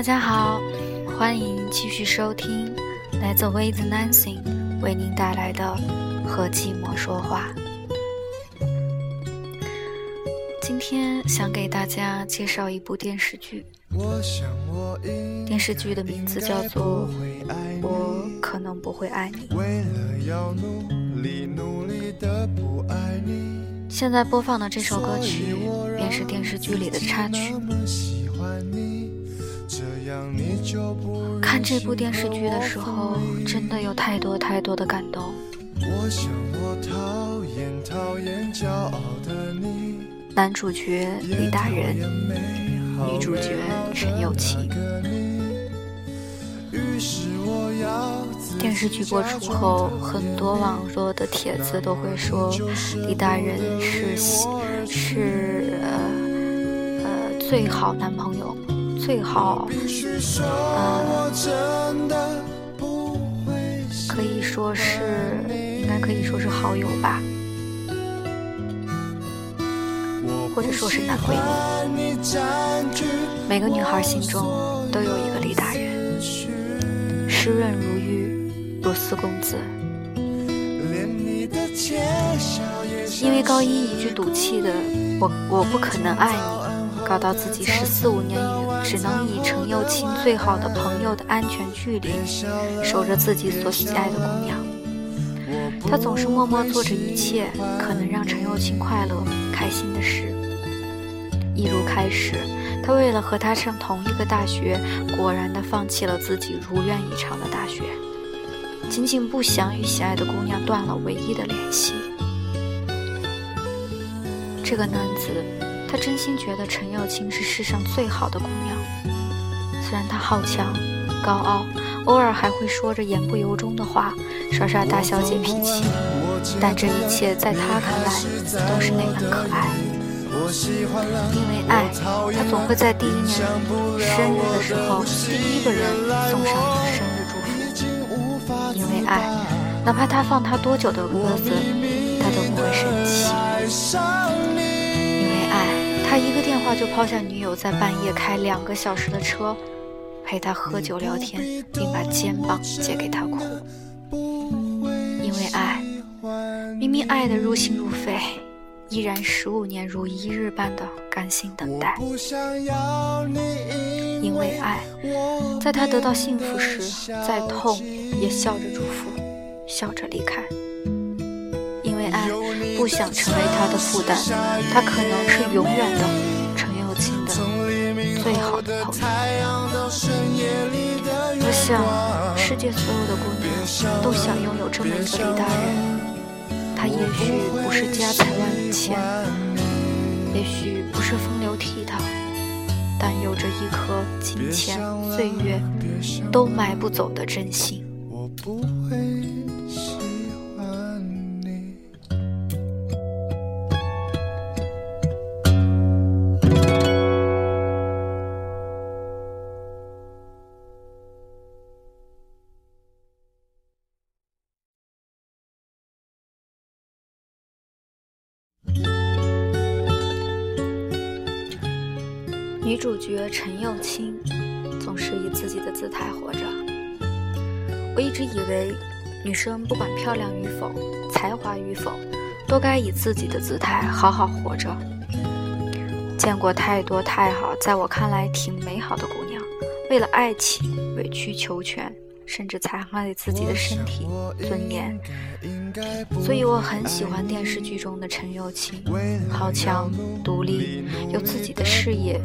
大家好，欢迎继续收听来自 With Nancy 为您带来的《和寂寞说话》。今天想给大家介绍一部电视剧，电视剧的名字叫做《我可能不会爱你》。现在播放的这首歌曲便是电视剧里的插曲。看这部电视剧的时候，真的有太多太多的感动。男主角李大仁，女主角陈又琪。电视剧播出后，很多网络的帖子都会说李大仁是是呃呃最好男朋友。最好，呃，可以说是，应该可以说是好友吧，或者说是男闺蜜。每个女孩心中都有一个李大人，湿润如玉，如丝公子。因为高一一句赌气的“我我不可能爱你”。搞到自己十四五年以只能以陈又青最好的朋友的安全距离守着自己所喜爱的姑娘，他总是默默做着一切可能让陈又青快乐开心的事。一如开始，他为了和她上同一个大学，果然的放弃了自己如愿以偿的大学，仅仅不想与喜爱的姑娘断了唯一的联系。这个男子。他真心觉得陈耀青是世上最好的姑娘，虽然她好强、高傲，偶尔还会说着言不由衷的话，耍耍大小姐脾气，但这一切在他看来都是那般可爱。因为爱，他总会在第一年生日的时候第一个人送上生日祝福。因为爱，哪怕他放他多久的鸽子，他都不会生气。他就抛下女友，在半夜开两个小时的车，陪他喝酒聊天，并把肩膀借给他哭。因为爱，明明爱得入心入肺，依然十五年如一日般的甘心等待。因为爱，在他得到幸福时，再痛也笑着祝福，笑着离开。因为爱不想成为他的负担，他可能是永远的最好的朋友。我想，世界所有的姑娘都想拥有这么一个李大人。他也许不是家财万千，也许不是风流倜傥，但有着一颗金钱、岁月都买不走的真心。我不会女主角陈又青总是以自己的姿态活着。我一直以为，女生不管漂亮与否、才华与否，都该以自己的姿态好好活着。见过太多太好，在我看来挺美好的姑娘，为了爱情委曲求全。甚至残害自己的身体尊严，所以我很喜欢电视剧中的陈又青，好强、独立，有自己的事业，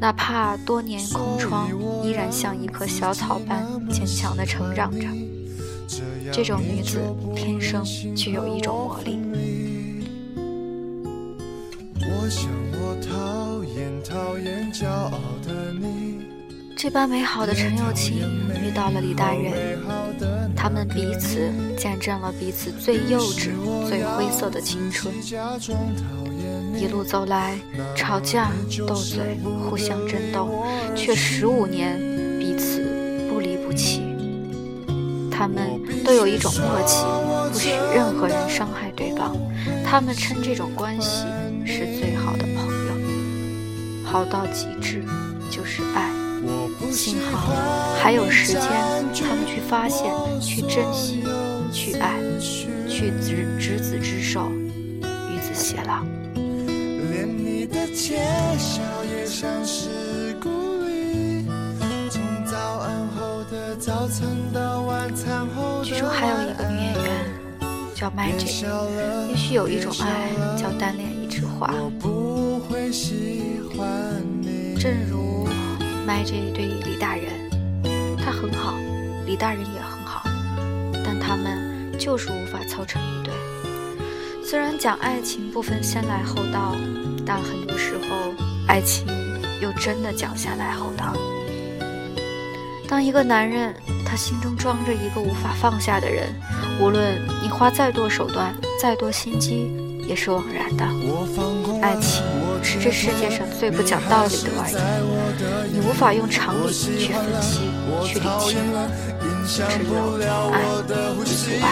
哪怕多年空窗，依然像一棵小草般坚强地成长着。这种女子天生具有一种魔力。我想我讨厌讨厌骄傲的你。这般美好的陈又青遇到了李大人，他们彼此见证了彼此最幼稚、最灰色的青春。一路走来，吵架、斗嘴、互相争斗，却十五年彼此不离不弃。他们都有一种默契，不许任何人伤害对方。他们称这种关系是最好的朋友，好到极致，就是爱。幸好还有时间，他们去发现、去珍惜、去爱、去执执子之手，与子偕老。连你的窃笑也像是故意。从早安后的早餐到晚餐后据说还有一个女演员叫 Magic，也许有一种爱叫单恋一枝花。正如麦 a 对李大人，他很好，李大人也很好，但他们就是无法凑成一对。虽然讲爱情不分先来后到，但很多时候爱情又真的讲先来后到。当一个男人他心中装着一个无法放下的人，无论你花再多手段、再多心机，也是枉然的。爱情是这世界上最不讲道理的玩意，你无法用常理去分析、去理清，只有爱与不爱。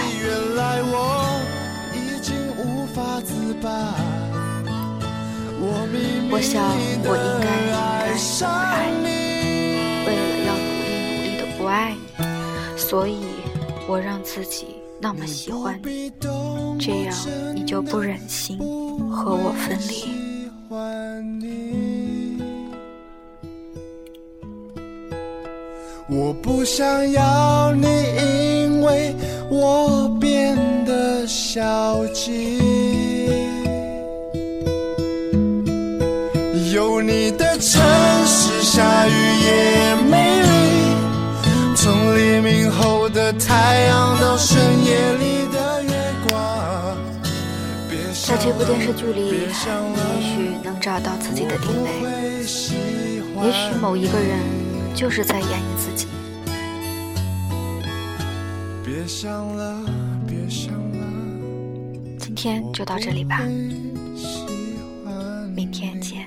我想，我应该应该爱你。为了要努力努力的不爱你，所以我让自己那么喜欢你，这样你就不忍心和我分离。我不想要你，因为我变得消极。这部电视剧里，你也许能找到自己的定位。也许某一个人就是在演绎自己。别想了今天就到这里吧，明天见。